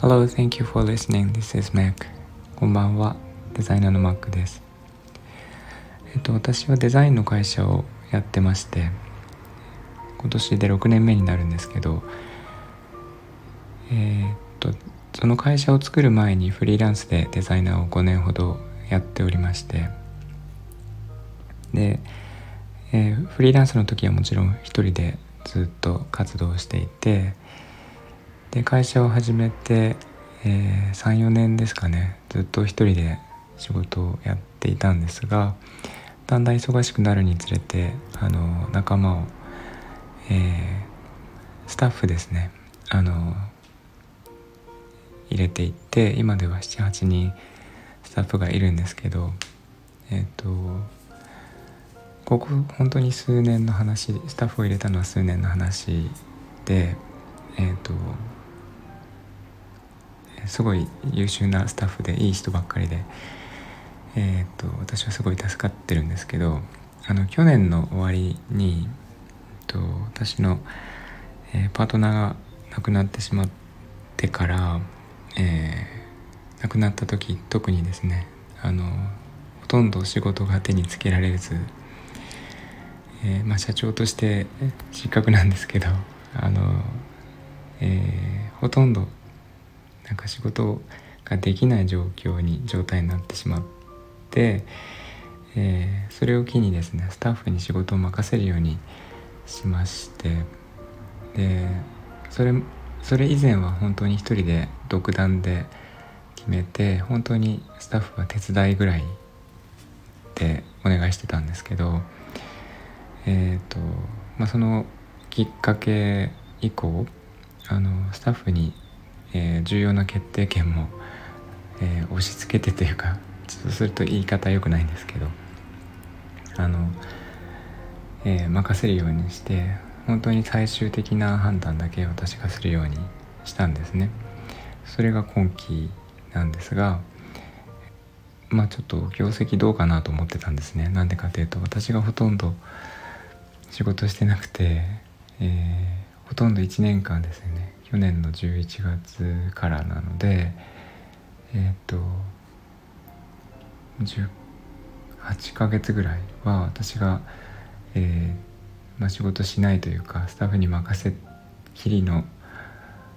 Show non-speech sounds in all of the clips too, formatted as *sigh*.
Hello, thank you for listening. This is Mac. こんばんは、デザイナーの Mac です。えっと、私はデザインの会社をやってまして、今年で6年目になるんですけど、えー、っと、その会社を作る前にフリーランスでデザイナーを5年ほどやっておりまして、で、えー、フリーランスの時はもちろん一人でずっと活動していてで会社を始めて、えー、34年ですかね。ずっと一人で仕事をやっていたんですがだんだん忙しくなるにつれてあの仲間を、えー、スタッフですね。あの入れていって今では78人スタッフがいるんですけどえっ、ー、とここ本当に数年の話スタッフを入れたのは数年の話でえっ、ー、とすごい優秀なスタッフでいい人ばっかりで、えーと、私はすごい助かってるんですけどあの去年の終わりに、えーと、私の、えー、パートナーが亡くなってしまってから、えー、亡くなった時特にですねあのほとんど仕事が手につけられずえー、まあ、社長として失格なんですけどあの、えー、ほとんどなんか仕事ができない状況に状態になってしまって、えー、それを機にですねスタッフに仕事を任せるようにしましてでそれそれ以前は本当に一人で独断で決めて本当にスタッフは手伝いぐらいでお願いしてたんですけどえ、ー、と、まあ、そのきっかけ以降あのスタッフに、えー、重要な決定権も、えー、押し付けてというかそうすると言い方良くないんですけどあの、えー、任せるようにして本当に最終的な判断だけ私がするようにしたんですね。それが今期なんですがまあちょっと業績どうかなと思ってたんですね。なんでかというと私がほとんど仕事してなくて、えー、ほとんど1年間ですね。去年の11月からなのでえっ、と18ヶ月ぐらいは私が、えーまあ、仕事しないというかスタッフに任せきりの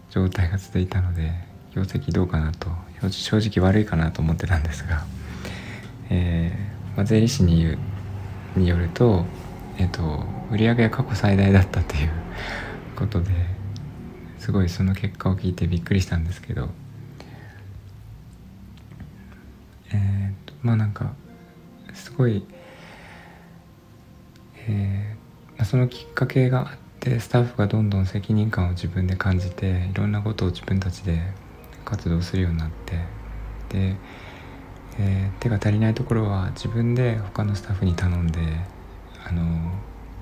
状態が続いたので業績どうかなと正直悪いかなと思ってたんですが、えーまあ、税理士に言うによるとえっと、売上が過去最大だったということですごいその結果を聞いてびっくりしたんですけどえー、とまあなんかすごい、えー、そのきっかけがあってスタッフがどんどん責任感を自分で感じていろんなことを自分たちで活動するようになってで、えー、手が足りないところは自分で他のスタッフに頼んであの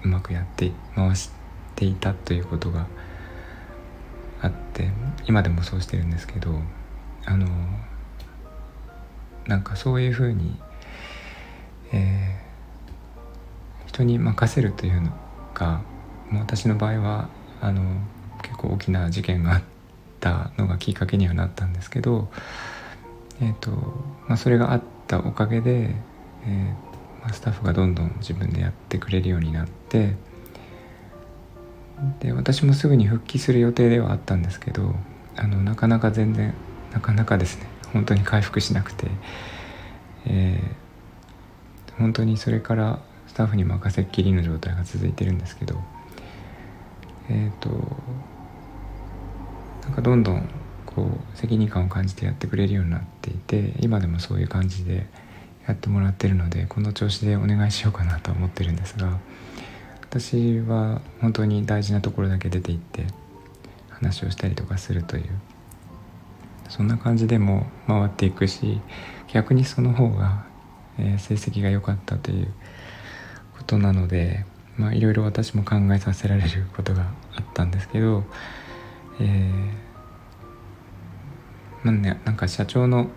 うまくやって回していたということがあって今でもそうしてるんですけどあのなんかそういうふうに、えー、人に任せるというのが私の場合はあの結構大きな事件があったのがきっかけにはなったんですけど、えーとまあ、それがあったおかげで、えーまあ、スタッフがどんどん自分でやってくれるようになっててで私もすぐに復帰する予定ではあったんですけどあのなかなか全然なかなかですね。本当に回復しなくて、えー、本当にそれからスタッフに任せっきりの状態が続いてるんですけどえっ、ー、となんかどんどんこう責任感を感じてやってくれるようになっていて今でもそういう感じでやってもらってるのでこの調子でお願いしようかなと思ってるんですが私は本当に大事なところだけ出て行って話をしたりとかするという。そんな感じでも回っていくし逆にその方が、え、成績が良かったということなのでいろいろ私も考えさせられることがあったんですけど、えー、なんね、なんか社長の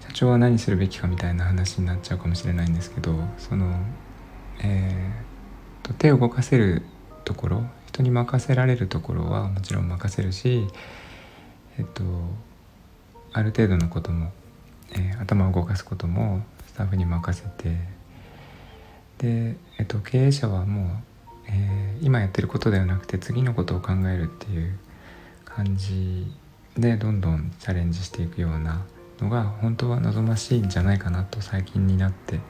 社長は何するべきかみたいな話になっちゃうかもしれないんですけどその、えー、手を動かせるところ人に任せられるところはもちろん任せるしえっとある程度のことも、えー、頭を動かすこともスタッフに任せてで、えっと、経営者はもう、えー、今やってることではなくて次のことを考えるっていう感じでどんどんチャレンジしていくようなのが本当は望ましいんじゃないかなと最近になって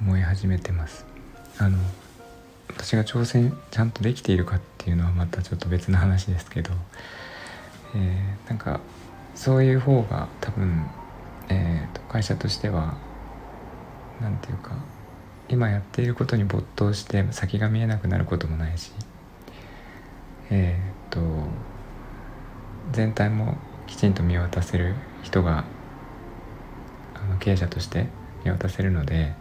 思い始めてます。あの私が挑戦ちゃんとできているかっていうのはまたちょっと別の話ですけど、えー、なんかそういう方が多分、えー、と会社としては何て言うか今やっていることに没頭して先が見えなくなることもないしえっ、と全体もきちんと見渡せる人があの経営者として見渡せるので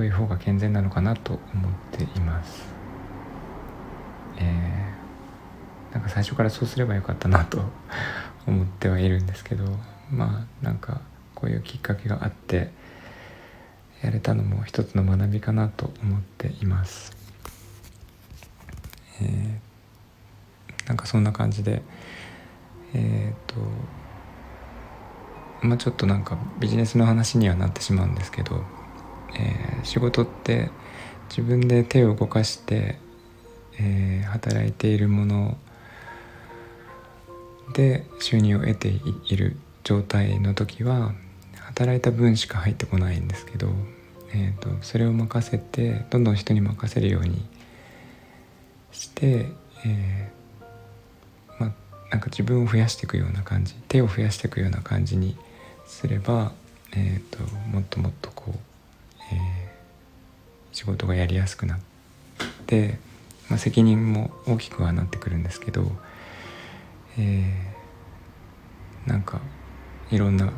そういう方が健全なのかなと思っています。えー、なんか最初からそうすればよかったなと *laughs* 思ってはいるんですけどまあなんかこういうきっかけがあってやれたのも一つの学びかなと思っています。えー、なんかそんな感じでえっ、ー、とまあちょっとなんかビジネスの話にはなってしまうんですけど、えー、仕事って自分で手を動かして、えー、働いているもの。で収入を得ている状態の時は働いた分しか入ってこないんですけど、えーと、それを任せてどんどん人に任せるようにして、えー、まあなんか自分を増やしていくような感じ手を増やしていくような感じにすれば、えーと、もっともっとこう、仕事がやりやすくなって、まあ、責任も大きくはなってくるんですけど、えー、なんかいろんな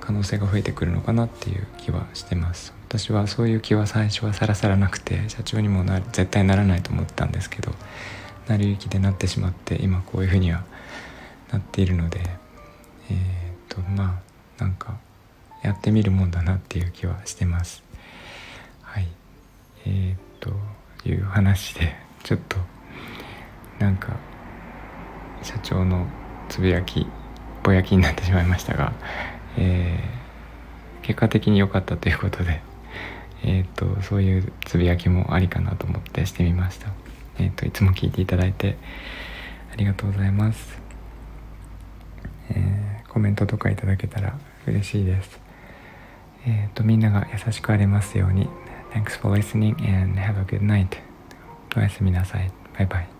可能性が増えてくるのかなっていう気はしてます。私はそういう気は最初はさらさらなくて社長にもな絶対ならないと思ったんですけど成り行きでなってしまって今こういうふうにはなっているのでえー、っとまあなんかやってみるもんだなっていう気はしてます。はい。えー、っという話でちょっとなんか社長のつぶやきぼやきになってしまいましたが、えー、結果的に良かったということで、えーと、そういうつぶやきもありかなと思ってしてみました、えーと、いつも聞いていただいてありがとうございます、えー、コメントとかいただけたら嬉しいです。えーとみんなが優しくありますように。Thanks for listening and have a good night おやすみなさいバイバイ